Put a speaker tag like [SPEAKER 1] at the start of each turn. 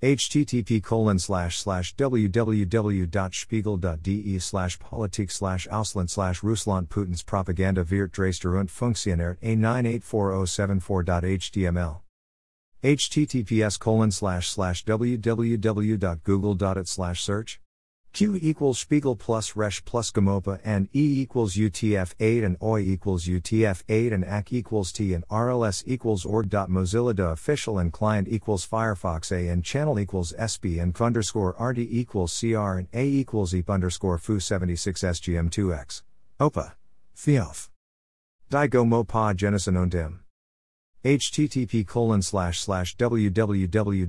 [SPEAKER 1] http colon slash slash www.spiegel.de slash politik slash ausland slash Russland Putin's Propaganda wird Dreister und funktioniert A984074.html https colon slash slash www.google.it slash search Q equals Spiegel plus Resh plus GoMoPa and E equals UTF-8 and OI equals UTF-8 and AC equals T and RLS equals org.mozilla official and client equals Firefox A and channel equals SP and underscore RD equals CR and A equals EEP underscore FU76 SGM2X. OPA. Theof. Daigo mo pa dim. http colon slash slash www.is.de